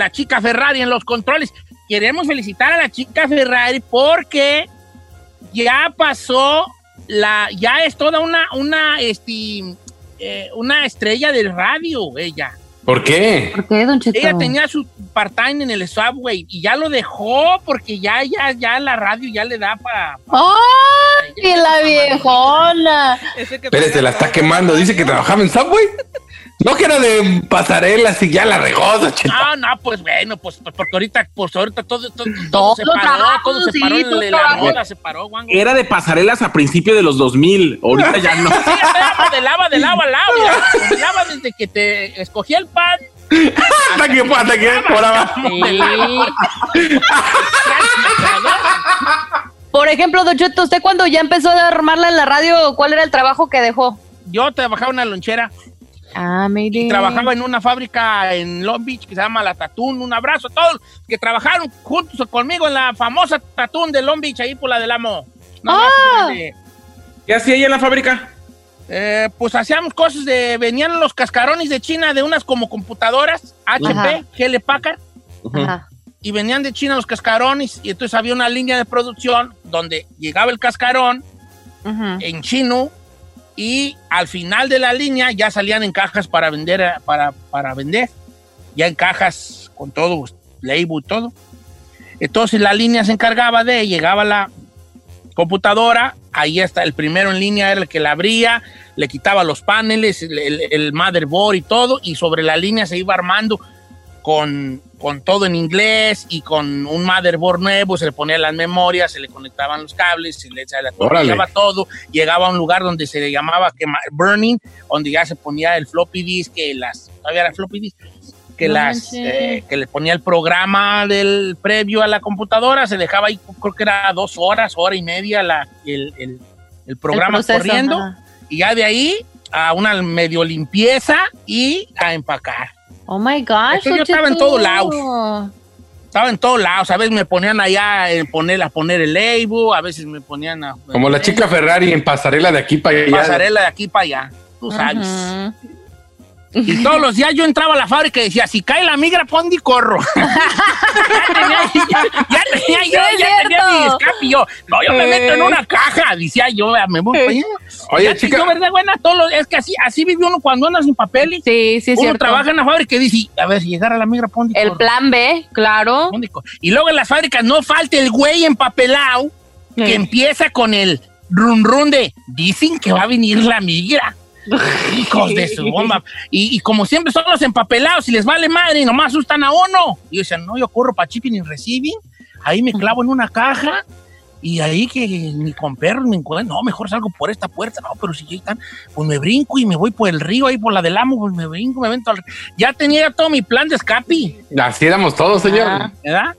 La chica Ferrari en los controles. Queremos felicitar a la chica Ferrari porque ya pasó la, ya es toda una, una, este, eh, una estrella del radio, ella. ¿Por qué? ¿Por qué, Don Cheto? Ella tenía su part-time en el subway y ya lo dejó porque ya, ya, ya la radio ya le da para. ¡Ay, la viejona! Espérate, la está quemando. Dice que trabajaba en Subway. No que era de pasarelas y ya la regó, Cheto. Ah, no, pues bueno, pues, pues porque ahorita, pues ahorita todo, todo, todo Todo se paró, trabajo, todo se sí, paró, todo la, la se paró, guango. Era de pasarelas a principios de los 2000. Ahorita ya no. Sí, de lava, de lava, a lava. De lava desde que te escogí el pan. hasta que, hasta que por abajo. Por ejemplo, Don Cheto, ¿usted cuando ya empezó a armarla en la radio, cuál era el trabajo que dejó? Yo trabajaba en una lonchera Ah, mire. y trabajaba en una fábrica en Long Beach que se llama La Tatún. Un abrazo a todos que trabajaron juntos conmigo en la famosa Tatún de Long Beach, ahí por la del Amo. No, Ah. grande. ¿Qué hacía ella en la fábrica? Eh, pues hacíamos cosas de. Venían los cascarones de China de unas como computadoras, HP, Ajá. GL Packard, Ajá. y venían de China los cascarones, y entonces había una línea de producción donde llegaba el cascarón Ujú. en chino, y al final de la línea ya salían en cajas para vender, para, para vender, ya en cajas con todo, label todo. Entonces la línea se encargaba de, llegaba la computadora, ahí está, el primero en línea era el que la abría, le quitaba los paneles, el, el- el motherboard y todo, y sobre la línea se iba armando con, con todo en inglés y con un motherboard nuevo, se le ponían las memorias, se le conectaban los cables, se le, actualizaba todo, llegaba a un lugar donde se le llamaba quema- burning, donde ya se ponía el floppy disk, que las, todavía era floppy disk, que No las, eh, que le ponía el programa del previo a la computadora, se dejaba ahí, creo que era dos horas, hora y media la, el, el- el programa El proceso, corriendo, ajá. y ya de ahí a una medio limpieza y a empacar. Oh my gosh. Es que yo estaba en todos lados. Estaba en todos lados, a veces me ponían allá a poner, a poner el label, a veces me ponían a... Como la chica Ferrari en pasarela de aquí para allá. Pasarela de aquí para allá, tú sabes. Y todos los días yo entraba a la fábrica y decía, si cae la migra, pon y corro. ya tenía, ya, ya tenía yo, ya tenía mi escape y yo, no, yo me meto en una caja, decía yo, me voy para allá. Oye, Ya, chica. yo, ¿verdad, buena? Todos los- es que así, así vive uno cuando anda sin papeles. Sí, sí, es uno cierto. trabaja en la fábrica y dice, a ver, si llegara la migra, y El plan B, claro. Y. Y luego en las fábricas no falta el güey empapelado que Sí. empieza con el run run de, dicen que va a venir la migra. Hijos de su bomba. Y, y como siempre son los empapelados y les vale madre y nomás asustan a uno. Y yo decía, no, yo corro para shipping y receiving. Ahí me clavo en una caja y ahí que ni con perros ni con... No, mejor salgo por esta puerta. No, pero si ya están, pues me brinco y me voy por el río, ahí por la del amo, pues me brinco, me vento al río. Ya tenía todo mi plan de escape, Así éramos todos, señor. Ah. ¿verdad?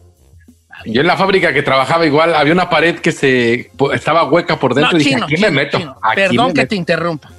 Yo en la fábrica que trabajaba igual, había una pared que se estaba hueca por dentro No, y dije, chino, aquí chino, me meto. aquí Perdón me que meto". te interrumpa.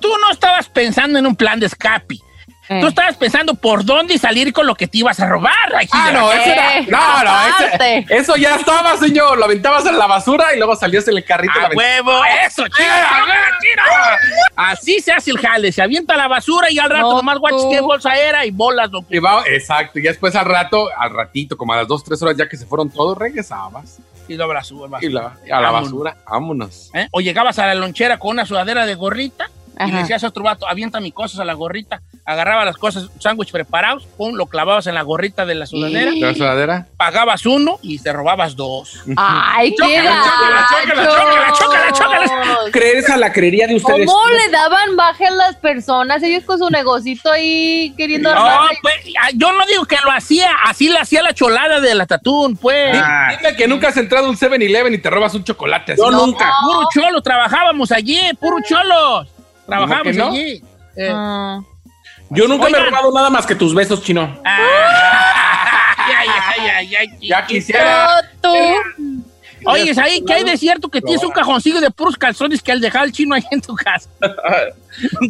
Tú no estabas pensando en un plan de escape. Eh. Tú estabas pensando por dónde salir con lo que te ibas a robar. aquí Ah, no, eso era. Eh, No, no, ese- eso ya estaba, señor. Lo aventabas en la basura y luego salías en el carrito. ¡A la aventabas. huevo! ¡Eso, chino! Eh, chino, chino! Así se hace el jale, se avienta la basura y al rato No, nomás guachas qué bolsa era y bolas. Don Y va- exacto, y después al rato, al ratito, como a las dos, tres horas ya que se fueron todos, regresabas. Y la basura. Y la- a la Vámonos. basura, vámonos. ¿Eh? O llegabas a la lonchera con una sudadera de gorrita y le decías a otro vato, avienta mis cosas a la gorrita, agarraba las cosas, sándwich preparados, pum, lo clavabas en la gorrita de la sudadera, ¿La sudadera? pagabas uno y te robabas dos. Ay, qué Chócala, chócala, chócala, chócala, chócala, chócala. gachos. ¿Crees a la creería de ustedes? ¿Cómo le daban baje a las personas? Ellos con su negocito ahí queriendo No, pues, ah, yo no digo que lo hacía, así le hacía la cholada de la tatún, pues. Ah. Dime que nunca has entrado a un 7-Eleven y te robas un chocolate así. Yo No. nunca. Puro cholo, trabajábamos allí, puro cholos. Trabajábamos que no? allí. Eh, Ah. Yo nunca me he robado nada más que tus besos, chino. ah, ay, ay, ay, ay, Ya quisiera. Tú. Oye, es ahí que hay de cierto que tienes un cajoncillo de puros calzones que al dejar el chino ahí en tu casa.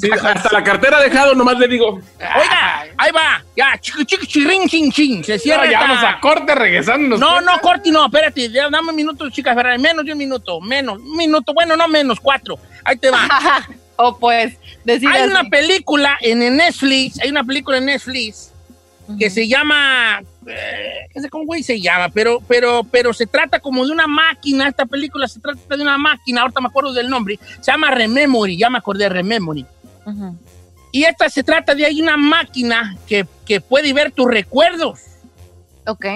Sí, hasta la cartera dejado, nomás le digo. Oiga, ahí va. Ya, chico, chico, chirrin, chin, chin. Se cierra. No, ya vamos a corte regresando. No, no, Corti, no, espérate, ya, dame un minuto, chicas, Ferrari, menos de un minuto, menos, un minuto, bueno, no menos, cuatro, ahí te va. o pues, decir Hay así. una película en Netflix, hay una película en Netflix que se llama, eh, no sé cómo güey se llama, pero, pero, pero se trata como de una máquina, esta película se trata de una máquina, ahorita me acuerdo del nombre, se llama Rememory, ya me acordé de Rememory. Y esta se trata de hay una máquina que, que puede ver tus recuerdos. Ok.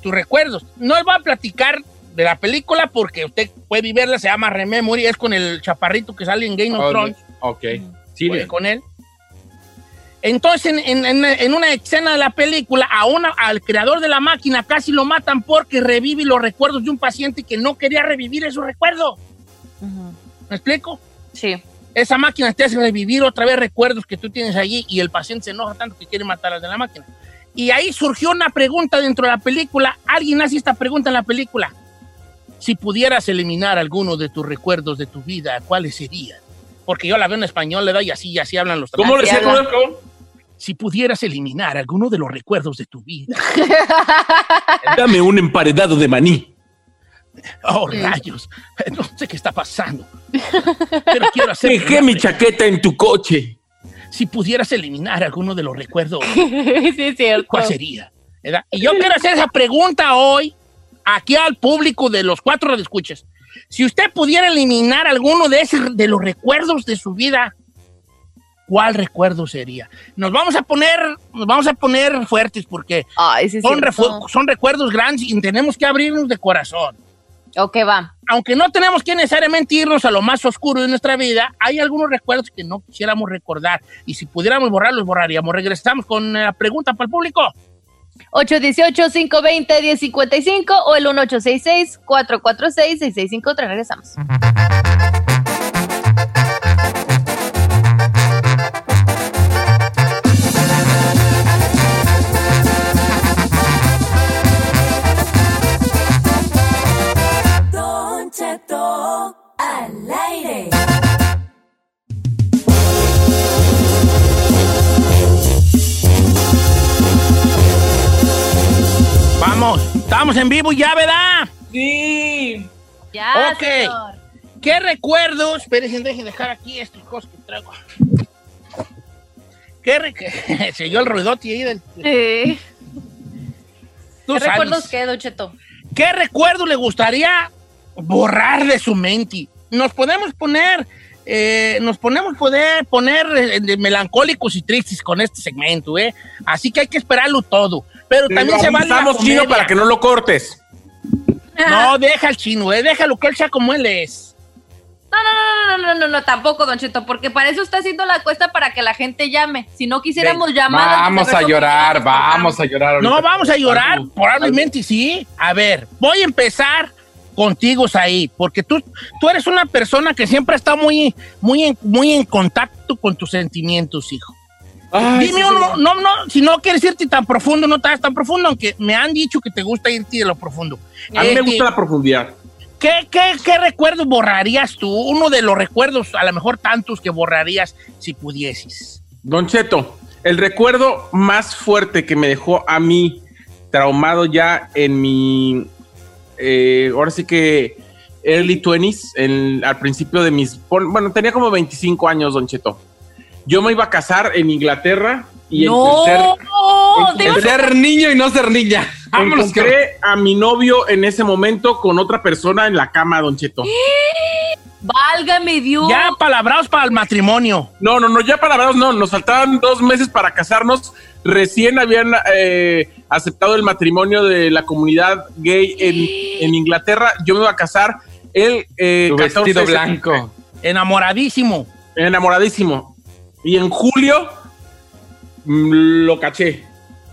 tus recuerdos. No les voy a platicar de la película porque usted puede verla, se llama Rememory, es con el chaparrito que sale en Game of Oh, Thrones, Ok. Sí, con él. Entonces, en, en- en- una escena de la película, a una, al creador de la máquina casi lo matan porque revive los recuerdos de un paciente que no quería revivir esos recuerdos. ¿Me explico? Sí. Esa máquina te hace revivir otra vez recuerdos que tú tienes allí y el paciente se enoja tanto que quiere matar al de la máquina. Y ahí surgió una pregunta dentro de la película. Alguien hace esta pregunta en la película. Si pudieras eliminar alguno de tus recuerdos de tu vida, ¿cuáles serían? Porque yo la veo en español, le doy así y así hablan los ¿Cómo le Así decía? habla. ¿Cómo, cómo? Si pudieras eliminar alguno de los recuerdos de tu vida. Dame un emparedado de maní. Oh, rayos. No sé qué está pasando. Pero quiero hacer. Dejé mi chaqueta en tu coche. Si pudieras eliminar alguno de los recuerdos sí, es cierto. ¿cuál sería? ¿Verdad? Y yo quiero hacer esa pregunta hoy aquí al público de los cuatro escuchas. Si usted pudiera eliminar alguno de, ese, de los recuerdos de su vida, ¿cuál recuerdo sería? Nos vamos a poner, nos vamos a poner fuertes porque Ay, sí, es son, son recuerdos grandes y tenemos que abrirnos de corazón. Ok, va. Aunque no tenemos que necesariamente irnos a lo más oscuro de nuestra vida, hay algunos recuerdos que no quisiéramos recordar. Y si pudiéramos borrarlos, borraríamos. Regresamos con la pregunta para el público. 818-520-1055 o el 1866-446-6653. Regresamos. estamos en vivo ya, ¿verdad? Sí. Ya, Ok. señor. ¿Qué recuerdos? Espérense, dejen dejar aquí estas cosas que traigo. ¿Qué re- que- Se oyó el ruidote ahí del. Sí. tú ¿Qué sabes. recuerdos qué, Don Cheto? ¿Qué recuerdo le gustaría borrar de su mente? Nos podemos poner, eh, nos ponemos poder poner eh, melancólicos y tristes con este segmento, ¿eh? Así que hay que esperarlo todo. Pero también se vale la Estamos chino para que no lo cortes. No, deja al chino, ¿eh? Déjalo que él sea como él es. No, no, no, no, no, no, no, tampoco, Don Cheto, porque para eso está haciendo la cuesta para que la gente llame. Si no quisiéramos llamar. Vamos a llorar, vamos a llorar. No, vamos a llorar, Algo. probablemente sí. A ver, voy a empezar contigo, Said, porque tú, tú eres una persona que siempre está muy, muy, en, muy en contacto con tus sentimientos, hijo. Ay, Dime sí, uno, no, no, si no quieres irte tan profundo, no estás tan profundo, aunque me han dicho que te gusta irte de lo profundo. A mí me Este, gusta la profundidad. ¿qué, qué, qué recuerdos borrarías tú? Uno de los recuerdos, a lo mejor tantos que borrarías si pudieses. Don Cheto, el recuerdo más fuerte que me dejó a mí traumado ya en mi. eh, ahora sí que early 20s, en- al principio de mis... Bueno, tenía como 25 años, Don Cheto. Yo me iba a casar en Inglaterra y No, encontré, ser niño y no ser niña. Vámonos, que- encontré a mi novio en ese momento con otra persona en la cama, Don Cheto. válgame Dios. Ya palabrados para el matrimonio. No, no, no, ya palabras no, nos faltaban dos meses para casarnos. Recién habían eh, aceptado el matrimonio de la comunidad gay en, en Inglaterra. Yo me iba a casar el eh, Tu 14 vestido blanco. Enamoradísimo. Enamoradísimo. Y en julio mm, lo caché.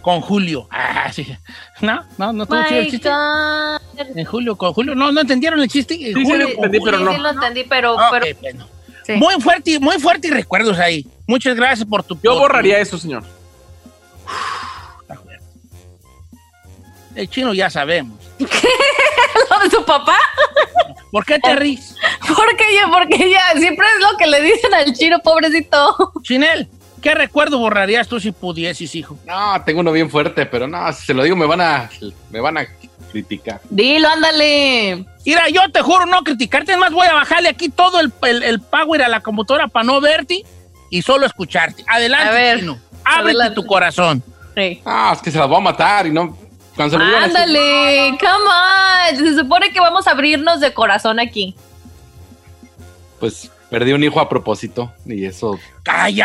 Con Julio. Ah, sí. No, no, no estuvo chido el chiste. God. En Julio, con Julio. No, no entendieron el chiste. En Sí, sí, Julio lo con entendí, Julio. pero no. Sí, lo entendí, pero, Ah, pero ok, bueno. sí. Muy fuerte, muy fuerte y recuerdos ahí. Muchas gracias por tu. Yo por tu- borraría eso, señor. El chino ya sabemos. lo de su papá. ¿Por qué te ríes? Porque ya, porque ya, siempre es lo que le dicen al chino, pobrecito. Chinel, ¿qué recuerdo borrarías tú si pudieses, hijo? No, tengo uno bien fuerte, pero no, si se lo digo me van a, me van a criticar. Dilo, ándale. Mira, yo te juro no criticarte, es más, voy a bajarle aquí todo el, el, el power a la computadora para no verte y solo escucharte. Adelante, A ver, chino. Ábrete adelante. tu corazón. Sí. Ah, es que se las voy a matar y no. Ándale, come on. Se supone que vamos a abrirnos de corazón aquí. pues perdí un hijo a propósito y eso. ¡Ah! ¡Ay!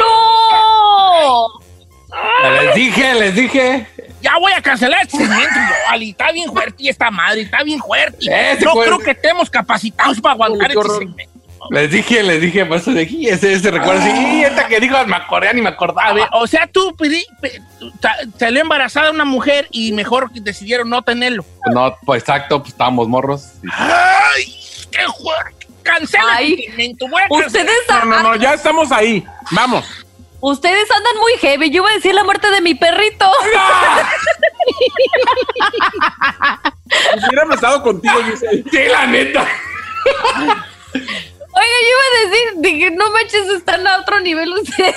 ¡No! Les dije, les dije. Ya voy a cancelar este segmento, yo, Ali. Está bien fuerte y esta madre, está bien fuerte. Ese no fue- creo que estemos capacitados para aguantar Uy, este segmento. Les dije, les dije, por eso de aquí, ese, ese recuerdo así, y esta que dijo, me acordé ni me acordaba. A ver, o sea, tú pedi- pe- ta- salió embarazada una mujer y mejor decidieron no tenerlo. No, pues exacto, pues estábamos morros. y- ¡Ay! ¡Qué fuerte! Cancela a cancelar. Ustedes, No, no, no, ya estamos ahí. Vamos. ustedes andan muy heavy. Yo iba a decir la muerte de mi perrito. Si hubiéramos estado contigo, Giselle. Sí, la neta. Oiga, yo iba a decir, dije, no manches, están a otro nivel ustedes.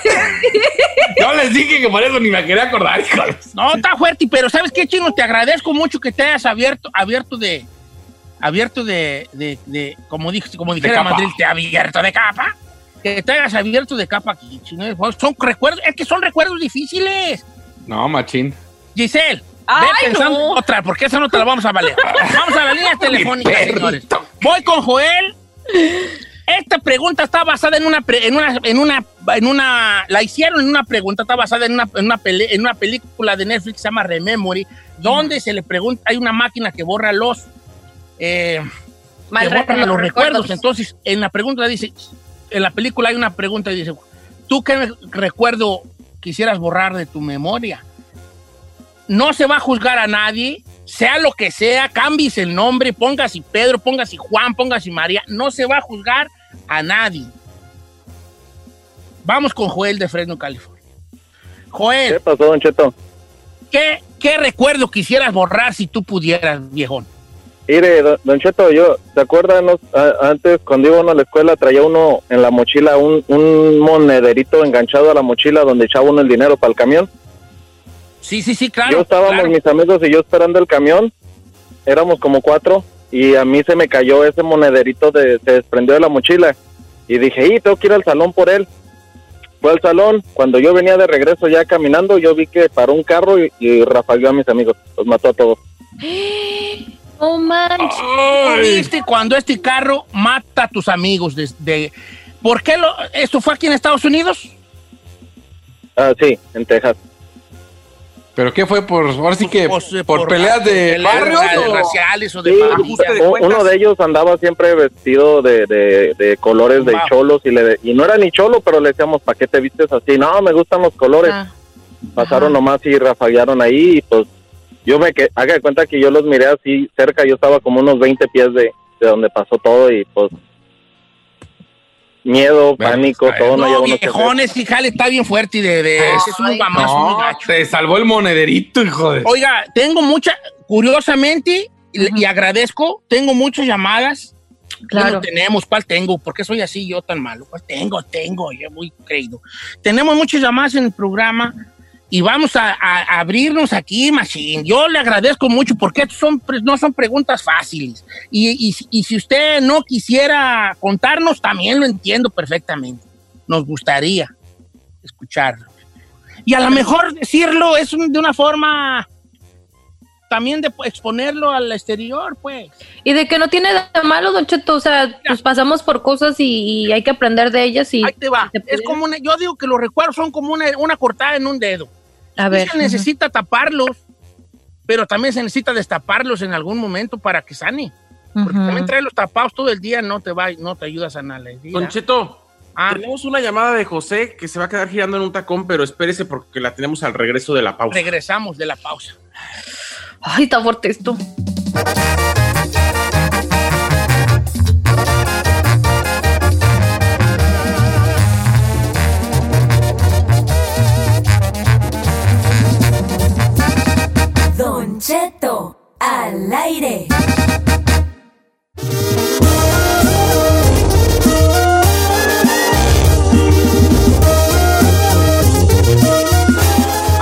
Yo les dije que por eso ni me quería acordar, hijos. No, está fuerte, pero ¿sabes qué, Chino? Te agradezco mucho que te hayas abierto, abierto de, abierto de, de, de- como dije, como dijera. Madrid, te abierto de capa. Que te hayas abierto de capa aquí, Chino. Son recuerdos, es que son recuerdos difíciles. No, machín. Giselle, Ay, ve pensando no. en otra, porque esa no te la vamos a valer. vamos a la línea telefónica, señores. Voy con Joel. Esta pregunta está basada en una, en una, en una, en una, la hicieron en una pregunta, está basada en una, en una, pele- en una película de Netflix que se llama Rememory, donde se le pregunta, hay una máquina que borra los, eh, que borra recuerdo, los recuerdos. recuerdos. Entonces, en la pregunta dice, en la película hay una pregunta y dice, ¿tú qué recuerdo quisieras borrar de tu memoria? No se va a juzgar a nadie, sea lo que sea, cambies el nombre, pongas y Pedro, pongas y Juan, pongas y María, no se va a juzgar a nadie. Vamos con Joel de Fresno, California. Joel, ¿Qué pasó, Don Cheto? ¿qué, qué recuerdo quisieras borrar si tú pudieras, viejón? Mire, don, Cheto, yo, ¿se acuerdan? antes, cuando iba uno a la escuela, traía uno en la mochila un, un monederito enganchado a la mochila donde echaba uno el dinero para el camión. Sí, sí, sí, claro. yo estábamos, claro. mis amigos y yo esperando el camión. Éramos como cuatro y a mí se me cayó ese monederito, de, se desprendió de la mochila. Y dije, y tengo que ir al salón por él. Fue al salón. Cuando yo venía de regreso ya caminando, yo vi que paró un carro y, y rafagueó a mis amigos. Los mató a todos. No manches. ¿Viste cuando este carro mata a tus amigos? De, de- ¿Por qué lo, esto fue aquí en Estados Unidos? Ah, sí, en Texas. ¿Pero qué fue? Por, ahora sí que, Pues, por, peleas de barrios. o- raciales o de Sí, de cuentas. uno de ellos andaba siempre vestido de, de, de colores de Wow. cholos y le y no era ni cholo, pero le decíamos, ¿para qué te vistes así? No, me gustan los colores. Ah. Pasaron nomás y rafaguearon ahí y pues yo me que haga de cuenta que yo los miré así cerca, yo estaba como unos 20 pies de, de donde pasó todo y pues miedo, Bueno, pánico, está todo no, No, lleva viejones, y jale está bien fuerte y de, de es un guamazo muy No, gacho. te salvó el monederito, hijo de. Oiga, tengo mucha, curiosamente, y, y agradezco, tengo muchas llamadas. Claro. Bueno, tenemos, ¿cuál tengo? ¿Por qué soy así yo tan malo? ¿Cuál tengo? Tengo, yo muy creído. Tenemos muchas llamadas en el programa y vamos a, a abrirnos aquí, Machine. Yo le agradezco mucho porque son, no son preguntas fáciles. Y, y- y si usted no quisiera contarnos, también lo entiendo perfectamente. Nos gustaría escucharlo. Y a lo mejor decirlo es un- de una forma también de exponerlo al exterior, pues. Y de que no tiene de malo, Don Cheto, o sea, pues pasamos por cosas y, y hay que aprender de ellas y... Ahí te va. Es como una- yo digo que los recuerdos son como una, una cortada en un dedo. A ver. se necesita taparlos, pero también se necesita destaparlos en algún momento para que sane. Porque Ujú. también traerlos tapados todo el día no te va, no te ayuda a sanar la herida. Don Cheto, Ah, tenemos una llamada de José que se va a quedar girando en un tacón, pero espérese porque la tenemos al regreso de la pausa. regresamos de la pausa. Ay, está fuerte esto. Cheto al aire.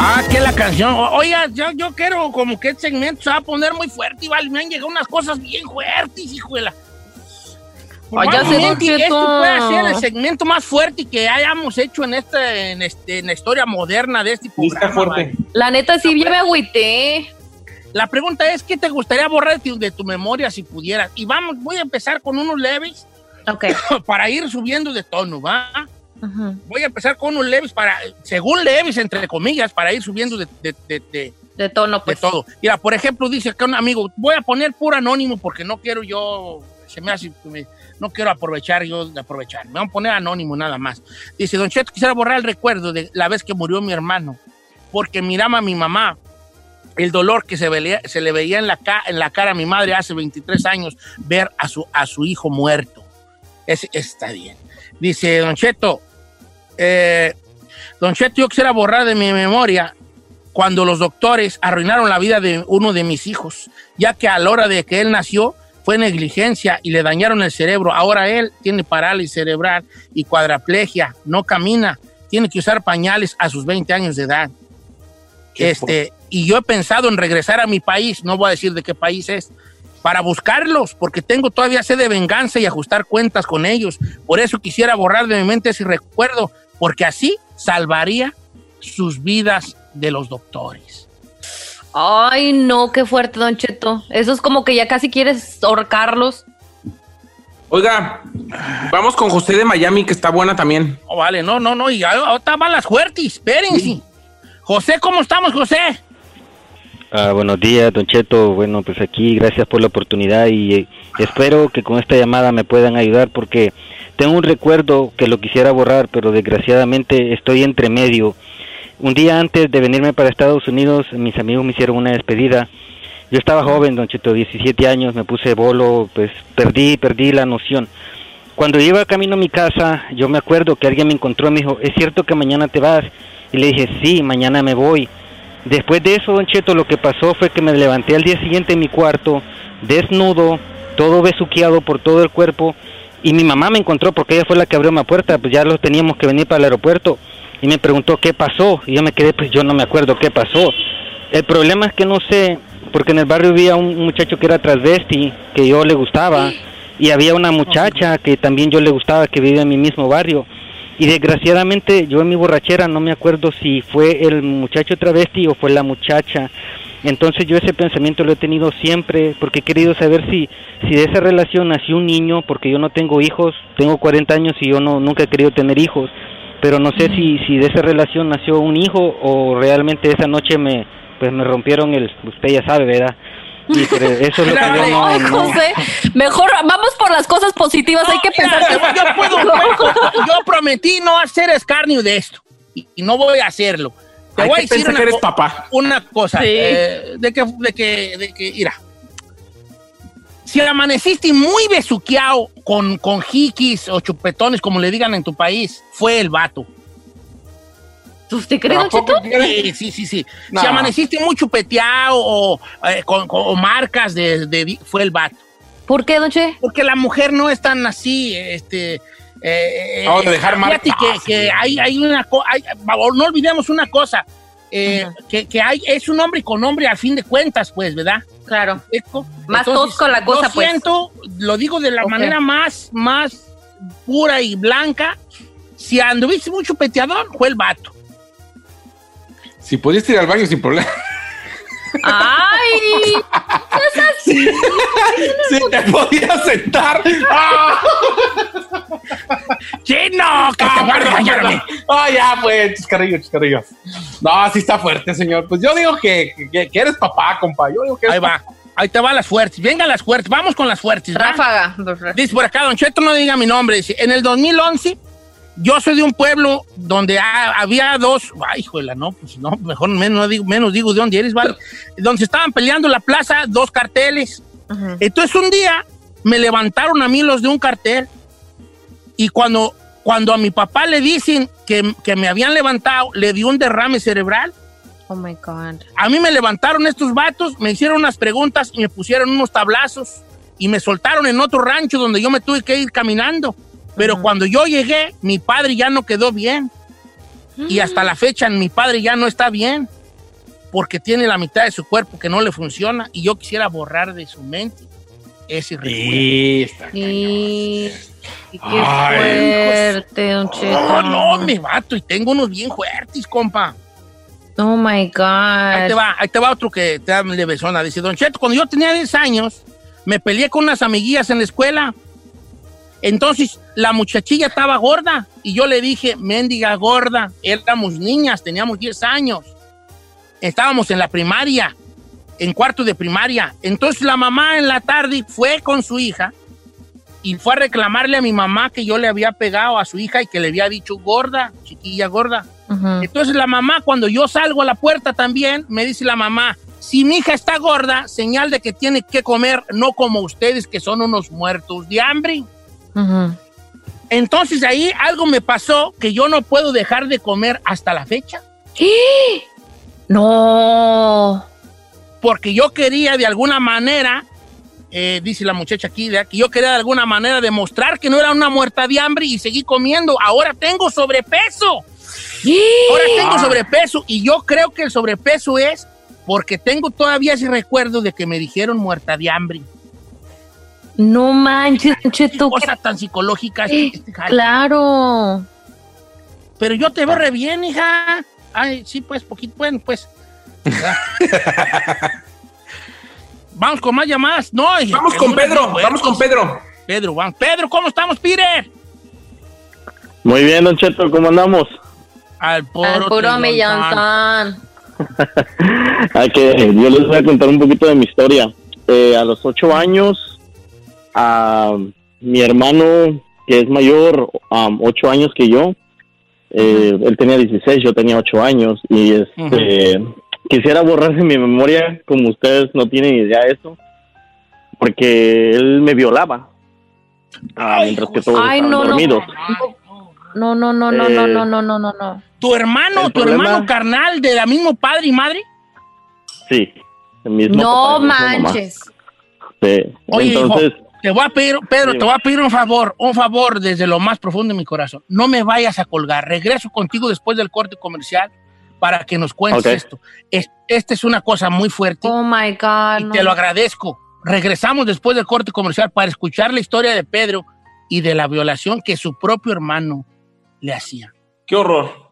Ah, que la canción. Oiga, yo, yo quiero como que este segmento se va a poner muy fuerte, y vale, me han llegado unas cosas bien fuertes, hijuela. Ay, ya sé, Probablemente. Esto puede ser el segmento más fuerte que hayamos hecho en este, en este, en la historia moderna de este Sí, está programa. fuerte. vale. La neta, sí, ya me agüité. La pregunta es, ¿qué te gustaría borrar de tu, de memoria si pudieras? Y vamos, voy a empezar con unos leves Ok. para ir subiendo de tono, ¿va? Ujú. Voy a empezar con unos leves para, según leves, entre comillas, para ir subiendo de, de- de- de- De tono, de pues. todo. Mira, por ejemplo, dice acá un amigo, voy a poner puro anónimo porque no quiero yo, se me hace, que no quiero aprovechar yo de aprovechar. Me voy a poner anónimo nada más. Dice, Don Cheto, quisiera borrar el recuerdo de la vez que murió mi hermano, porque miraba a mi mamá, el dolor que se, veía- se le veía en la, ca- en la cara a mi madre hace 23 años, ver a su, a su hijo muerto. Ese, está bien. Dice, Don Cheto, eh, Don Cheto, yo quisiera borrar de mi memoria cuando los doctores arruinaron la vida de uno de mis hijos, ya que a la hora de que él nació fue negligencia y le dañaron el cerebro. Ahora él tiene parálisis cerebral y cuadraplegia, no camina, tiene que usar pañales a sus 20 años de edad. Este, y yo he pensado en regresar a mi país, no voy a decir de qué país es, para buscarlos, porque tengo todavía sed de venganza y ajustar cuentas con ellos. Por eso quisiera borrar de mi mente ese recuerdo, porque así salvaría sus vidas de los doctores. Ay, no, qué fuerte, Don Cheto. Eso es como que ya casi quieres ahorcarlos. Oiga, vamos con José de Miami, que está buena también. No, vale, no, no, no, y ahorita van las fuertes, espérense. José, ¿cómo estamos, José? Ah, buenos días, Don Cheto. Bueno, pues aquí gracias por la oportunidad y eh, espero que con esta llamada me puedan ayudar porque tengo un recuerdo que lo quisiera borrar, pero desgraciadamente estoy entre medio. Un día antes de venirme para Estados Unidos, mis amigos me hicieron una despedida. Yo estaba joven, Don Cheto, 17 años, me puse bolo, pues perdí, perdí la noción. Cuando iba camino a mi casa, yo me acuerdo que alguien me encontró y me dijo, ¿es cierto que mañana te vas? Y le dije, sí, mañana me voy. Después de eso, Don Cheto, lo que pasó fue que me levanté al día siguiente en mi cuarto, desnudo, todo besuqueado por todo el cuerpo, y mi mamá me encontró porque ella fue la que abrió mi puerta, pues ya los teníamos que venir para el aeropuerto, y me preguntó qué pasó, y yo me quedé, pues yo no me acuerdo qué pasó. El problema es que no sé, porque en el barrio había un muchacho que era transvesti, que yo le gustaba, y había una muchacha que también yo le gustaba, que vivía en mi mismo barrio. Y desgraciadamente yo en mi borrachera no me acuerdo si fue el muchacho travesti o fue la muchacha. Entonces yo ese pensamiento lo he tenido siempre porque he querido saber si, si de esa relación nació un niño, porque yo no tengo hijos, tengo 40 años y yo no, nunca he querido tener hijos, pero no sé si, si de esa relación nació un hijo o realmente esa noche me, pues me rompieron el, usted ya sabe, ¿verdad? Pero eso es lo que yo no, Ay, no- José, mejor vamos por las cosas positivas. Hay que Mira, pensar. yo, puedo, yo prometí no hacer escarnio de esto y, y no voy a hacerlo. Te Hay voy a decir una, que eres papá. una cosa. Sí. eh, de que, de que, de que, mira. Si amaneciste muy besuqueado con, con jiquis o chupetones, como le digan en tu país, fue el vato. ¿Usted cree, Don ¿A poco Cheto? Sí, sí, sí, sí. No. Si amaneciste muy chupeteado o, eh, con, con- o marcas de, de- fue el vato. ¿Por qué, Don Che? Porque la mujer no es tan así, este... eh, No, de dejar fíjate marcas. que, que hay, hay una cosa, no olvidemos una cosa, eh, que, que hay, es un hombre con hombre al fin de cuentas, pues, ¿verdad? Claro. Eco. Más tosco la cosa, yo pues. siento, lo digo de la manera más, más pura y blanca, si anduviste mucho peteador, fue el vato. Si pudiste ir al baño sin problema. ¡Ay! ¿qué es así? Si te podías sentar. ¡Ah! ¡Chino! ¡Que te guarde bañarme! Ah, ya, pues, chiscarrillo, chiscarrillo. No, sí está fuerte, señor. Pues yo digo que, que- que eres papá, compa. Yo digo que eres Ahí va. Ahí te van las fuertes. Vengan las fuertes. Vamos con las fuertes. ¿va? Ráfaga. Dice por acá, Don Cheto, no diga mi nombre. Dice, en el 2011, yo soy de un pueblo donde ha- había dos... Ay, hijuela, no, pues no, mejor menos digo, menos digo de dónde eres, ¿vale? Donde estaban peleando la plaza dos carteles. Entonces un día me levantaron a mí los de un cartel y cuando, cuando a mi papá le dicen que, que me habían levantado, le dio un derrame cerebral. Oh my God. A mí me levantaron estos vatos, me hicieron unas preguntas y me pusieron unos tablazos y me soltaron en otro rancho donde yo me tuve que ir caminando. Pero cuando yo llegué, mi padre ya no quedó bien. Y hasta la fecha mi padre ya no está bien. Porque tiene la mitad de su cuerpo que no le funciona y yo quisiera borrar de su mente ese recuerdo. Sí, está Y... y qué Ay, fuerte, Don Cheto. No, no, mi vato, y tengo unos bien fuertes, compa. Oh my God. Ahí te va, ahí te va otro que te da levesona. Dice, Don Cheto, cuando yo tenía 10 años, me peleé con unas amiguillas en la escuela. Entonces, la muchachilla estaba gorda y yo le dije, mendiga gorda, éramos niñas, teníamos 10 años. Estábamos en la primaria, en cuarto de primaria. Entonces, la mamá en la tarde fue con su hija y fue a reclamarle a mi mamá que yo le había pegado a su hija y que le había dicho gorda, chiquilla gorda. Ujú. Entonces la mamá, cuando yo salgo a la puerta también, me dice la mamá, si mi hija está gorda, señal de que tiene que comer, no como ustedes que son unos muertos de hambre. Entonces ahí algo me pasó que yo no puedo dejar de comer hasta la fecha, No. porque yo quería de alguna manera, eh, dice la muchacha aquí, ¿verdad? que yo quería de alguna manera demostrar que no era una muerta de hambre y seguí comiendo. Ahora tengo sobrepeso. Ahora tengo sobrepeso y yo creo que el sobrepeso es porque tengo todavía ese recuerdo de que me dijeron muerta de hambre. No manches, Qué Cheto. qué- cosa tan psicológica este. Claro. Pero yo te veo re bien, hija. Ay, sí, pues, poquito, bueno, pues. Vamos con más llamadas. No, hija, Vamos con Pedro, bien vamos con. Pedro. Pedro, vamos. Pedro, ¿cómo estamos, Peter? Muy bien, Don Cheto, ¿cómo andamos? Al puro, Al puro. Ah, que yo les voy a contar un poquito de mi historia. Eh, a los ocho años, a mi hermano, que es mayor, um, ocho años que yo, eh, él tenía 16, yo tenía ocho años, y este, quisiera borrar de mi memoria, como ustedes no tienen idea de eso, porque él me violaba, ah, mientras que todos Ay, estaban no, no. dormidos. No, no, no, no, Eh, no, no, no, no, no, no. ¿Tu hermano, tu problema- hermano carnal de la mismo padre y madre? Sí, el mismo No papá mamá. manches. Sí. Oye, Entonces, hijo, te voy a pedir, Pedro, Sí. te voy a pedir un favor, un favor desde lo más profundo de mi corazón. No me vayas a colgar. Regreso contigo después del corte comercial para que nos cuentes esto. Es- Esta es una cosa muy fuerte Oh my God. y no. te lo agradezco. Regresamos después del corte comercial para escuchar la historia de Pedro y de la violación que su propio hermano le hacía. Qué horror.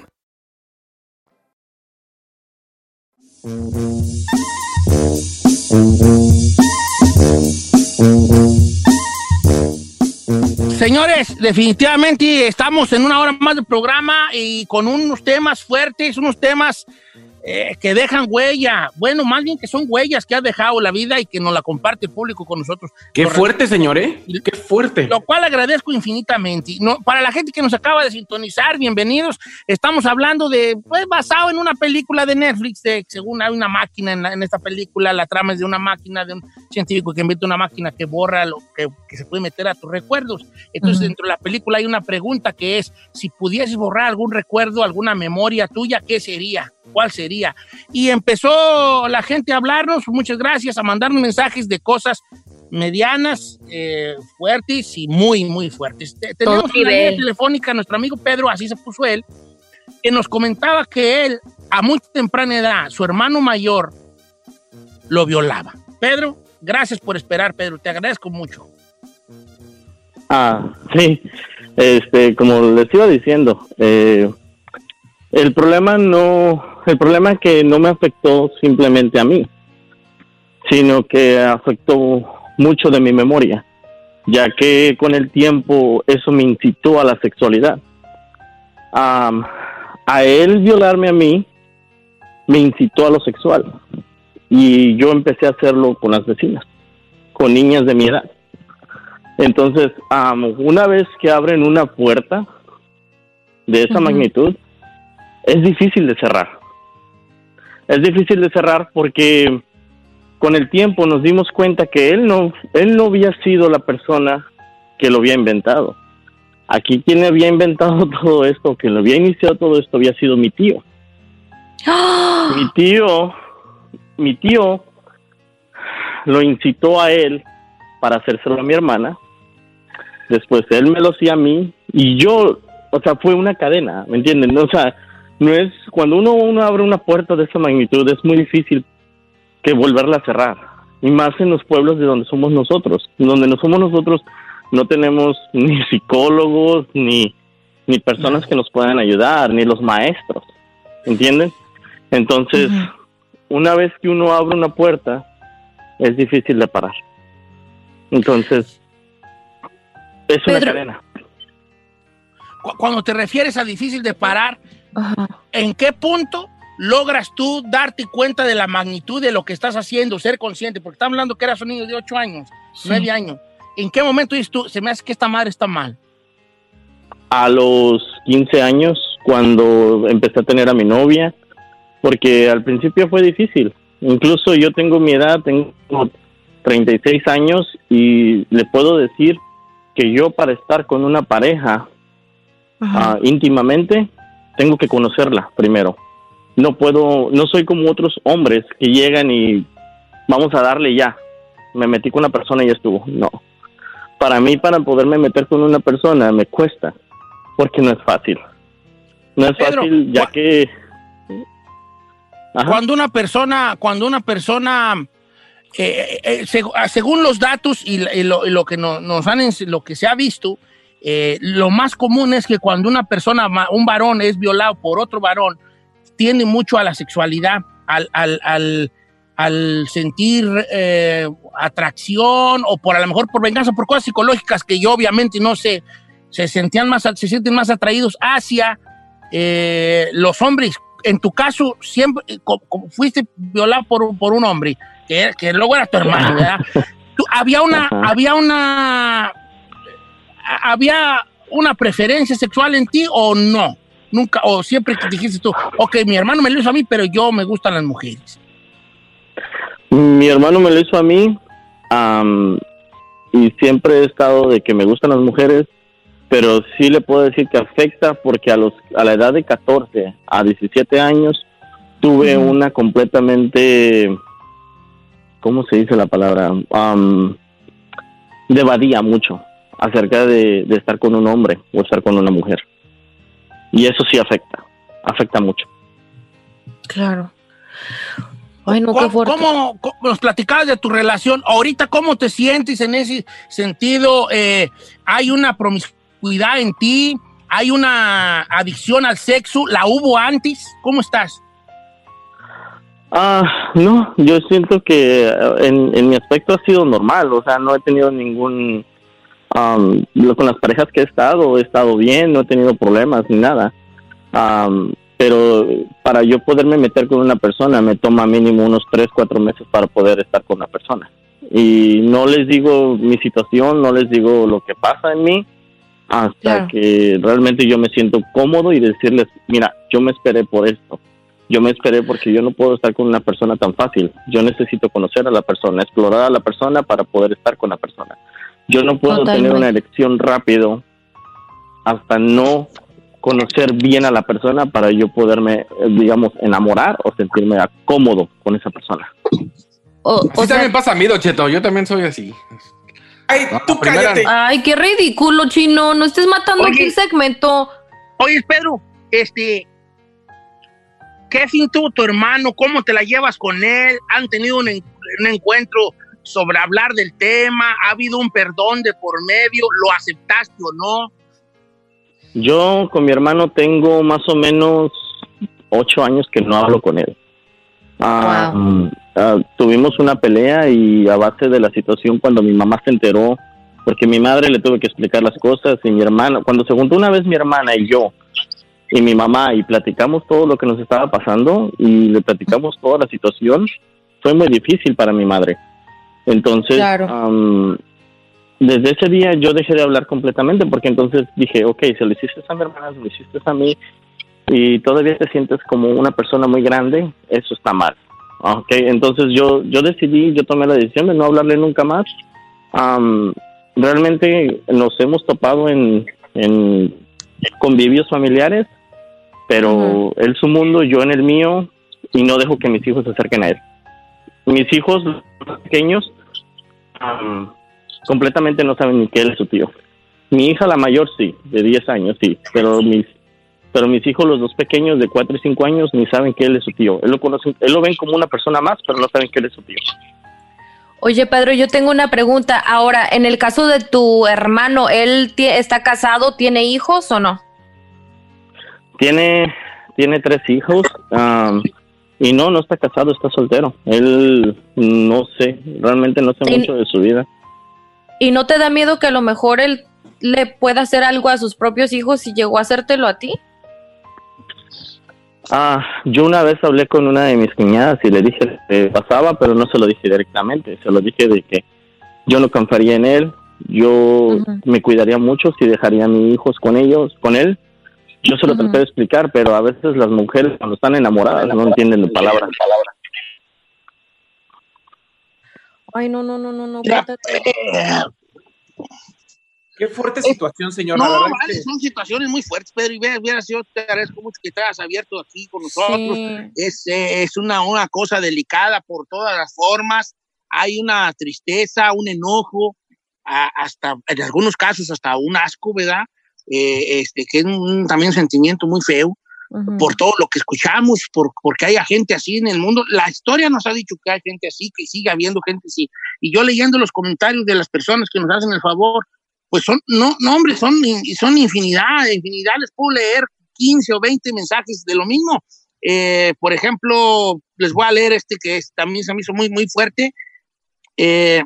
Señores, definitivamente estamos en una hora más de programa y con unos temas fuertes, unos temas eh, que dejan huella. Bueno, más bien que son huellas que ha dejado la vida y que nos la comparte el público con nosotros. Qué Correcto. fuerte, señor, ¿eh? Qué fuerte. Lo cual agradezco infinitamente. No, para la gente que nos acaba de sintonizar, bienvenidos. Estamos hablando de, pues, basado en una película de Netflix, de, según hay una máquina en, la- en esta película, la trama es de una máquina, de un científico que inventa una máquina que borra lo que, que se puede meter a tus recuerdos. Entonces, Ujú. dentro de la película hay una pregunta que es, si pudieses borrar algún recuerdo, alguna memoria tuya, ¿qué sería? ¿Cuál sería? Y empezó la gente a hablarnos, muchas gracias, a mandarnos mensajes de cosas medianas, eh, fuertes y muy, muy fuertes. Te- Tenemos una línea telefónica a nuestro amigo Pedro, así se puso él, que nos comentaba que él, a muy temprana edad, su hermano mayor lo violaba. Pedro, gracias por esperar, Pedro, te agradezco mucho. Ah, sí. Este, como les iba diciendo, eh, el problema no, el problema es que no me afectó simplemente a mí, sino que afectó mucho de mi memoria, ya que con el tiempo eso me incitó a la sexualidad. Am, a él violarme a mí me incitó a lo sexual y yo empecé a hacerlo con las vecinas, con niñas de mi edad. Entonces, am, una vez que abren una puerta de esa magnitud, es difícil de cerrar. Es difícil de cerrar porque con el tiempo nos dimos cuenta que él no, él no había sido la persona que lo había inventado. Aquí quien había inventado todo esto, que lo había iniciado todo esto, había sido mi tío. Mi tío, mi tío lo incitó a él para hacérselo a mi hermana. Después él me lo hacía a mí y yo, o sea, fue una cadena, ¿me entienden? O sea, no es cuando uno, uno abre una puerta de esa magnitud es muy difícil que volverla a cerrar. Y más en los pueblos de donde somos nosotros. Donde no somos nosotros no tenemos ni psicólogos ni ni personas que nos puedan ayudar, ni los maestros. ¿Entienden? Entonces, una vez que uno abre una puerta, es difícil de parar. Entonces, es una cadena. Cu- Cuando te refieres a difícil de parar, ¿en qué punto logras tú darte cuenta de la magnitud de lo que estás haciendo, ser consciente? Porque estamos hablando que eras un niño de 8 años, 9 años. ¿En qué momento dices tú, se me hace que esta madre está mal? A los 15 años, cuando empecé a tener a mi novia, porque al principio fue difícil. Incluso yo tengo mi edad, tengo 36 años y le puedo decir que yo para estar con una pareja ah, íntimamente tengo que conocerla primero. No puedo, no soy como otros hombres que llegan y vamos a darle ya. Me metí con una persona y ya estuvo. No. para mí, para poderme meter con una persona, me cuesta, porque no es fácil. No es Pedro, fácil, ya ¿cuál- que... Ajá. Cuando una persona, cuando una persona, eh, eh, seg- ah, según los datos y, y lo, y lo que no- nos han, lo que se ha visto, eh, lo más común es que cuando una persona, un varón es violado por otro varón, tiende mucho a la sexualidad, al, al, al- al sentir eh, atracción o por a lo mejor por venganza, por cosas psicológicas que yo obviamente no sé, se sentían más, se sienten más atraídos hacia eh, los hombres. En tu caso, siempre eh, fuiste violado por, un- por un hombre, que, que luego era tu hermano, ¿verdad? Tú- había una, Ajá. había una, había una preferencia sexual en ti o no? Nunca, o siempre que dijiste tú, ok, mi hermano me lo hizo a mí, pero yo me gustan las mujeres. Mi hermano me lo hizo a mí y siempre he estado de que me gustan las mujeres, pero sí le puedo decir que afecta porque a, los, a la edad de 14 a 17 años tuve una completamente, ¿cómo se dice la palabra? Am, devadía mucho acerca de, de estar con un hombre o estar con una mujer. Y eso sí afecta, afecta mucho. Claro. Ay, no, qué ¿Cómo, fuerte. cómo- cómo nos platicabas de tu relación? Ahorita, ¿cómo te sientes en ese sentido? Eh, ¿Hay una promiscuidad en ti? ¿Hay una adicción al sexo? ¿La hubo antes? ¿Cómo estás? Ah, no, yo siento que en, en mi aspecto ha sido normal, o sea, no he tenido ningún, lo- con las parejas que he estado, he estado bien, no he tenido problemas ni nada. Am, pero para yo poderme meter con una persona me toma mínimo unos 3, 4 meses para poder estar con una persona. Y no les digo mi situación, no les digo lo que pasa en mí, hasta Claro. que realmente yo me siento cómodo y decirles, mira, yo me esperé por esto. Yo me esperé porque yo no puedo estar con una persona tan fácil. Yo necesito conocer a la persona, explorar a la persona para poder estar con la persona. Yo no puedo tener una elección rápido hasta no conocer bien a la persona para yo poderme, eh, digamos, enamorar o sentirme cómodo con esa persona. O, Así o sea, también pasa a mí, Don Cheto. Yo también soy así. Ay, tú primera- cállate. ay, qué ridículo, chino. No estés matando Oye. aquí el segmento. Oye, Pedro, este, ¿qué fin tuvo tu hermano? ¿Cómo te la llevas con él? ¿Han tenido un, un encuentro sobre hablar del tema? ¿Ha habido un perdón de por medio? ¿Lo aceptaste o no? Yo con mi hermano tengo más o menos ocho años que no hablo con él. Ah, mm, ah, tuvimos una pelea y a base de la situación cuando mi mamá se enteró, porque mi madre le tuve que explicar las cosas y mi hermana, cuando se juntó una vez mi hermana y yo y mi mamá y platicamos todo lo que nos estaba pasando y le platicamos toda la situación, fue muy difícil para mi madre. Entonces, Claro. desde ese día yo dejé de hablar completamente porque entonces dije, ok, se lo hiciste a mi hermana, se lo hiciste a mí y todavía te sientes como una persona muy grande, eso está mal. Ok, entonces yo, yo decidí, yo tomé la decisión de no hablarle nunca más. Am, realmente nos hemos topado en, en convivios familiares, pero él su mundo, yo en el mío y no dejo que mis hijos se acerquen a él. Mis hijos pequeños am, completamente no saben ni qué es su tío. Mi hija la mayor sí, de 10 años sí, pero mis pero mis hijos los dos pequeños de 4 y 5 años ni saben que él es su tío. Él lo conoce, él lo ven como una persona más, pero no saben que él es su tío. Oye, Pedro, yo tengo una pregunta. Ahora, en el caso de tu hermano, ¿él está casado, tiene hijos o no? Tiene tiene tres hijos y no no está casado, está soltero. Él no sé, realmente no sé mucho de su vida. ¿Y no te da miedo que a lo mejor él le pueda hacer algo a sus propios hijos si llegó a hacértelo a ti? Ah, yo una vez hablé con una de mis cuñadas y le dije que pasaba, pero no se lo dije directamente. Se lo dije de que yo no confiaría en él, yo me cuidaría mucho si dejaría a mis hijos con ellos, con él. Yo se lo traté de explicar, pero a veces las mujeres cuando están enamoradas no entienden de palabras. Ay, no, no, no, no, no. Qué fuerte situación, señor. No, vale, que- son situaciones muy fuertes, Pedro. Y veas, veas, yo te agradezco mucho que estás abierto aquí con nosotros. Sí. Es, eh, es una, una cosa delicada por todas las formas. Hay una tristeza, un enojo. a- hasta, en algunos casos, hasta un asco, ¿verdad? Eh, este, que es un, también un sentimiento muy feo por todo lo que escuchamos, por, porque hay gente así en el mundo. La historia nos ha dicho que hay gente así, que sigue habiendo gente así. Y yo leyendo los comentarios de las personas que nos hacen el favor, pues son, no, no hombre, son, son infinidad, infinidad. Les puedo leer 15 o 20 mensajes de lo mismo. Eh, por ejemplo, les voy a leer este que es, también se me hizo muy, muy fuerte. Eh,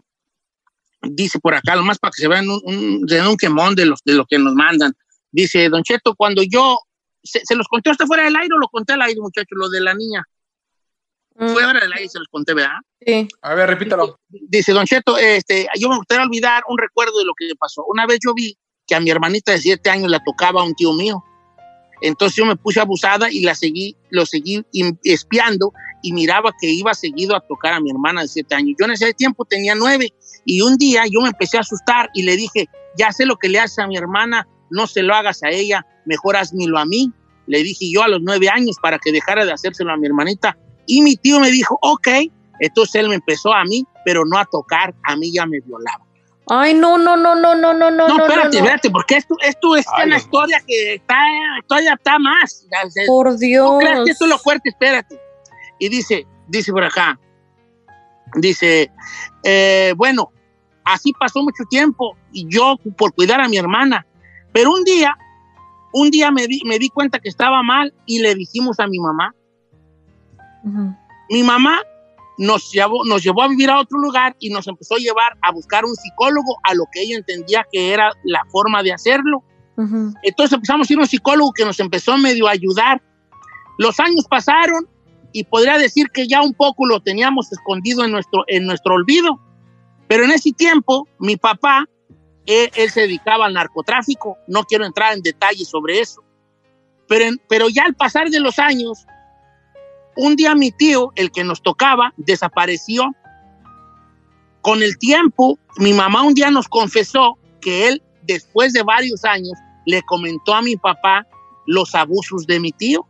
dice por acá, lo más para que se vean un, un, den un quemón de, los, de lo que nos mandan. Dice, Don Cheto, cuando yo, se, se los conté hasta fuera del aire o lo conté al aire, muchachos, lo de la niña. Fuera del aire se los conté, ¿verdad? Sí. A ver, repítalo. Dice, Don Cheto, este, yo me gustaría olvidar un recuerdo de lo que pasó. Una vez yo vi que a mi hermanita de siete años la tocaba un tío mío. Entonces yo me puse abusada y la seguí, lo seguí espiando y miraba que iba seguido a tocar a mi hermana de siete años. Yo en ese tiempo tenía nueve y un día yo me empecé a asustar y le dije, ya sé lo que le haces a mi hermana, no se lo hagas a ella, mejor hazmelo a mí. Le dije yo a los nueve años para que dejara de hacérselo a mi hermanita. Y mi tío me dijo, ok, entonces él me empezó a mí, pero no a tocar, a mí ya me violaba. Ay, no, no, no, no, no, no, no. No, espérate, no, no. espérate, porque esto, esto es Ay, una historia que está, todavía está más. Por Dios. No creas que esto es lo fuerte, espérate. Y dice, dice por acá, dice, eh, bueno, así pasó mucho tiempo y yo por cuidar a mi hermana, pero un día, un día me di, me di cuenta que estaba mal y le dijimos a mi mamá, mi mamá nos llevó, nos llevó a vivir a otro lugar y nos empezó a llevar a buscar un psicólogo a lo que ella entendía que era la forma de hacerlo. Entonces empezamos a ir a un psicólogo que nos empezó medio a ayudar. Los años pasaron y podría decir que ya un poco lo teníamos escondido en nuestro, en nuestro olvido. Pero en ese tiempo, mi papá, él, él se dedicaba al narcotráfico. No quiero entrar en detalles sobre eso. Pero, en- pero ya al pasar de los años, un día mi tío, el que nos tocaba, desapareció. Con el tiempo, mi mamá un día nos confesó que él, después de varios años, le comentó a mi papá los abusos de mi tío.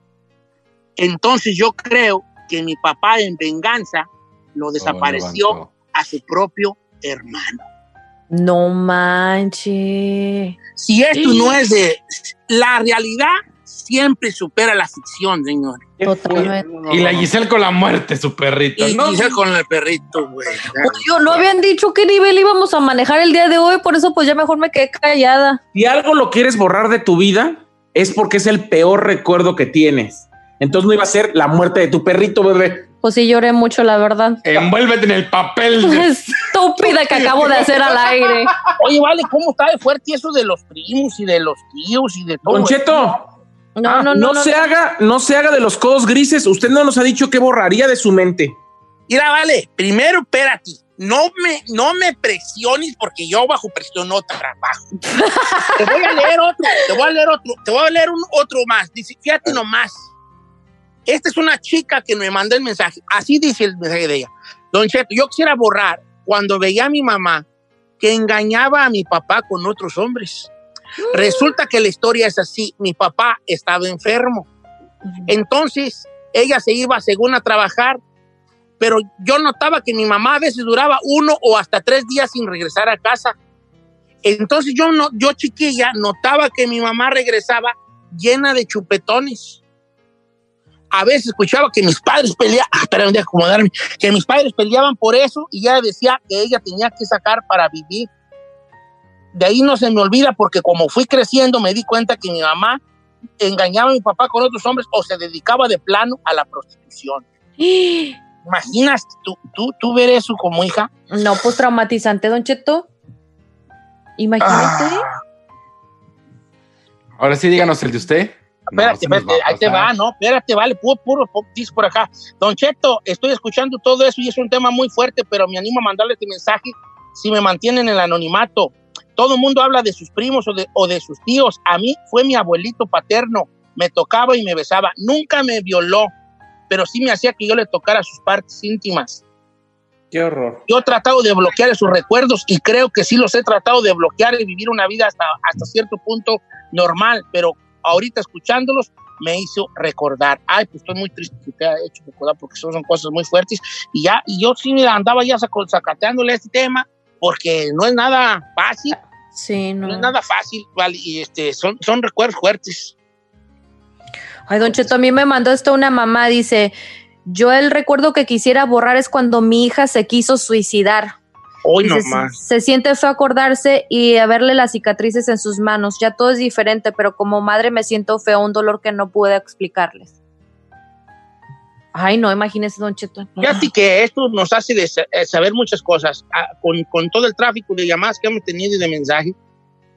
Entonces yo creo que mi papá en venganza lo desapareció a su propio hermano. No manches. Si esto no es de la realidad, siempre supera la ficción, señor. Totalmente. Y la Giselle con la muerte, su perrito. Y ¿no? Giselle con el perrito, güey. Yo no habían dicho qué nivel íbamos a manejar el día de hoy, por eso pues ya mejor me quedé callada. Si algo lo quieres borrar de tu vida, es porque es el peor recuerdo que tienes. Entonces no iba a ser la muerte de tu perrito, bebé. Pues sí lloré mucho, la verdad. Envuélvete en el papel. de- Estúpida que acabo de hacer al aire. Oye, vale, ¿cómo está de fuerte eso de los primos y de los tíos y de todo? Don Cheto, No, ah, no, no, no, se no. haga, no se haga de los codos grises. Usted no nos ha dicho qué borraría de su mente. Mira, vale, primero, espérate. No me, no me presiones porque yo bajo presión no trabajo. te voy a leer otro, te voy a leer otro, te voy a leer un, otro más. Dice, fíjate nomás. Esta es una chica que me mandó el mensaje. Así dice el mensaje de ella. Don Cheto, yo quisiera borrar cuando veía a mi mamá que engañaba a mi papá con otros hombres. Resulta que la historia es así. Mi papá estaba enfermo. Entonces, ella se iba según a trabajar, pero yo notaba que mi mamá a veces duraba uno o hasta tres días sin regresar a casa. Entonces yo, no, yo chiquilla notaba que mi mamá regresaba llena de chupetones. A veces escuchaba que mis padres peleaban, ah, déjame acomodarme, que mis padres peleaban por eso y ella decía que ella tenía que sacar para vivir. De ahí no se me olvida porque como fui creciendo me di cuenta que mi mamá engañaba a mi papá con otros hombres o se dedicaba de plano a la prostitución. ¿Imaginas tú, tú, tú ver eso como hija? No, pues traumatizante, Don Cheto. Imagínate. Ah. Ahora sí, díganos el de usted. Espérate, No, espérate, ahí te va, ¿no? Espérate, vale, puro, puro, puro, dice por acá. Don Cheto, estoy escuchando todo eso y es un tema muy fuerte, pero me animo a mandarle este mensaje si me mantienen en el anonimato. Todo el mundo habla de sus primos o de, o de sus tíos. A mí fue mi abuelito paterno. Me tocaba y me besaba. Nunca me violó, pero sí me hacía que yo le tocara sus partes íntimas. Qué horror. Yo he tratado de bloquear esos recuerdos y creo que sí los he tratado de bloquear y vivir una vida hasta, hasta cierto punto normal, pero ahorita escuchándolos me hizo recordar. Ay, pues estoy muy triste que te haya hecho recordar porque son, cosas muy fuertes. Y ya, y yo sí me andaba ya sacateándole este tema porque no es nada fácil, Sí, no. no es nada fácil, ¿vale? Y este, son, son recuerdos fuertes. Ay, Don Cheto, a mí me mandó esto una mamá, dice, yo el recuerdo que quisiera borrar es cuando mi hija se quiso suicidar. Hoy nomás. se, se siente feo acordarse y a verle las cicatrices en sus manos. Ya todo es diferente, pero como madre me siento feo, un dolor que no pude explicarles. Ay, no, imagínese, Don Cheto. Fíjate que esto nos hace de eh, saber muchas cosas. Ah, con, con todo el tráfico de llamadas que hemos tenido y de mensajes,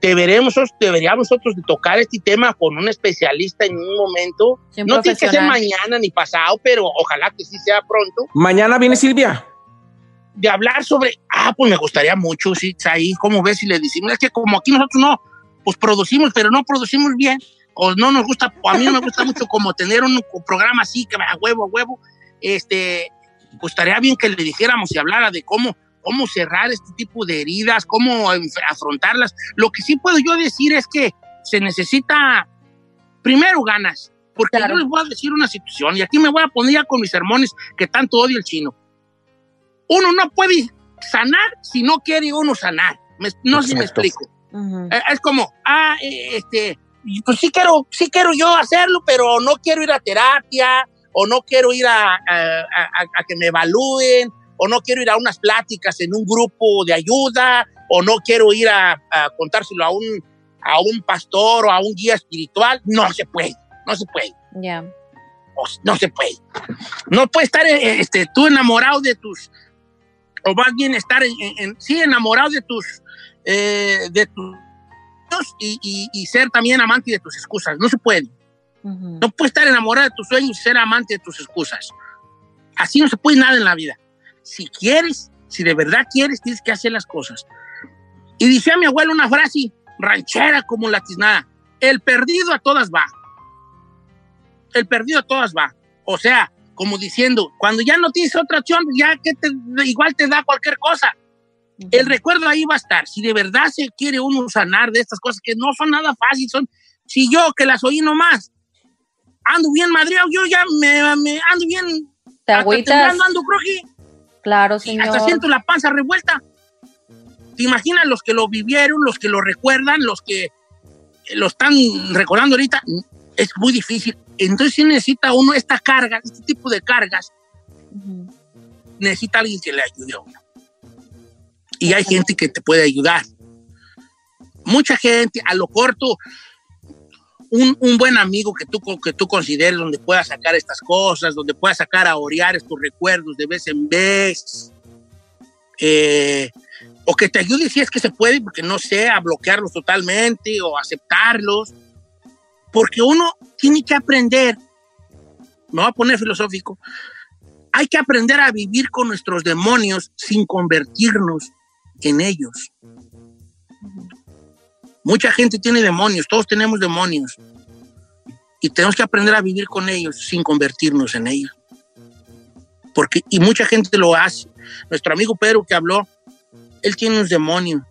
deberemos, deberíamos nosotros de tocar este tema con un especialista en un momento. Sí, un no tiene que ser mañana ni pasado, pero ojalá que sí sea pronto. Mañana viene Silvia. De hablar sobre, ah, pues me gustaría mucho, sí, ahí, ¿cómo ves si le decimos? Es que como aquí nosotros no, pues producimos, pero no producimos bien, o no nos gusta, a mí no me gusta mucho como tener un programa así, que a huevo, a huevo, este, pues estaría bien que le dijéramos y hablara de cómo, cómo cerrar este tipo de heridas, cómo afrontarlas. Lo que sí puedo yo decir es que se necesita, primero ganas, porque yo les voy a decir una situación, y aquí me voy a poner ya con mis sermones que tanto odio el chino. Uno no puede sanar si no quiere uno sanar. Me- no sé si me explico. Eh, Es como, ah, eh, este, pues sí quiero, sí quiero yo hacerlo, pero no quiero ir a terapia, o no quiero ir a, a- a- a que me evalúen, o no quiero ir a unas pláticas en un grupo de ayuda, o no quiero ir a, a contárselo a un, a un pastor o a un guía espiritual. No se puede, no se puede. Ya. No se puede. No puedes estar eh, este, tú enamorado de tus, o más bien estar en, en- en- sí, enamorado de tus, eh, de tus y, y- y ser también amante de tus excusas. No se puede. No puedes estar enamorado de tus sueños y ser amante de tus excusas. Así no se puede nada en la vida. Si quieres, si de verdad quieres, tienes que hacer las cosas. Y dice a mi abuelo una frase ranchera como la tiznada. El perdido a todas va. El perdido a todas va. O sea, como diciendo, cuando ya no tienes otra opción, ya que te, igual te da cualquier cosa. El recuerdo ahí va a estar. Si de verdad se quiere uno sanar de estas cosas que no son nada fáciles, son, si yo que las oí nomás, ando bien madreado, yo ya me, me ando bien, Te agüitas. ando croji, Claro, señor. hasta siento la panza revuelta. ¿Te imaginas los que lo vivieron, los que lo recuerdan, los que lo están recordando ahorita? Es muy difícil. Entonces sí necesita uno esta carga, este tipo de cargas, necesita alguien que le ayude a uno. Y hay gente que te puede ayudar. Mucha gente, a lo corto, un, un buen amigo que tú, que tú consideres donde pueda sacar estas cosas, donde pueda sacar a orear estos recuerdos de vez en vez. Eh, o que te ayude si es que se puede, porque no sé, a bloquearlos totalmente o aceptarlos. Porque uno tiene que aprender, me voy a poner filosófico, hay que aprender a vivir con nuestros demonios sin convertirnos en ellos. Mucha gente tiene demonios, todos tenemos demonios. Y tenemos que aprender a vivir con ellos sin convertirnos en ellos. Porque, y mucha gente lo hace. Nuestro amigo Pedro que habló, él tiene unos demonios,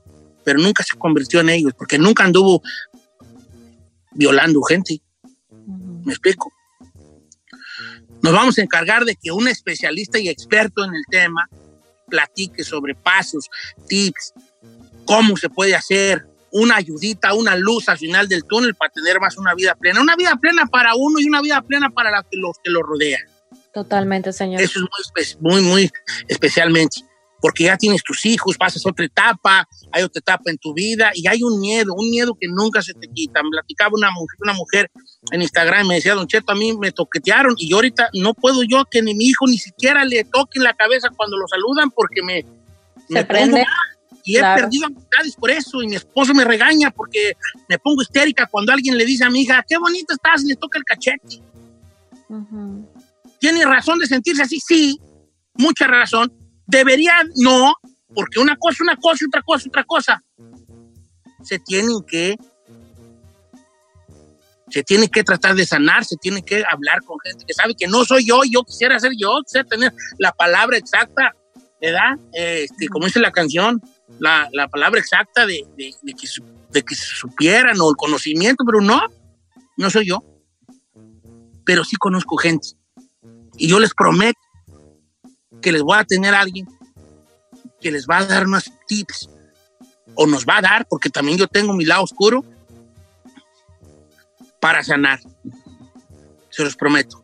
pero nunca se convirtió en ellos, porque nunca anduvo violando gente. ¿Me explico? Nos vamos a encargar de que un especialista y experto en el tema platique sobre pasos, tips, cómo se puede hacer, una ayudita, una luz al final del túnel para tener más una vida plena. Una vida plena para uno y una vida plena para los que lo rodean. Totalmente, señor. Eso es muy, muy especialmente. Porque ya tienes tus hijos, pasas otra etapa, hay otra etapa en tu vida y hay un miedo, un miedo que nunca se te quita. Me platicaba una mujer, una mujer en Instagram y me decía, Don Cheto, a mí me toquetearon y yo ahorita no puedo yo que ni mi hijo ni siquiera le toquen la cabeza cuando lo saludan porque me, me pongo prende. Y he perdido amistades por eso y mi esposo me regaña porque me pongo histérica cuando alguien le dice a mi hija, qué bonita estás, y le toca el cachete. ¿Tiene razón de sentirse así? Sí, mucha razón. Debería, no, porque una cosa una cosa otra cosa otra cosa. Se tienen que, se tiene que tratar de sanar, se tiene que hablar con gente que sabe que no soy yo, yo quisiera ser yo, quisiera tener la palabra exacta, ¿verdad? Este, como dice la canción, la, la palabra exacta de, de- que, de que se supieran o el conocimiento, pero no, no soy yo. Pero sí conozco gente. Y yo les prometo que les voy a tener a alguien que les va a dar unos tips, o nos va a dar, porque también yo tengo mi lado oscuro, para sanar. Se los prometo.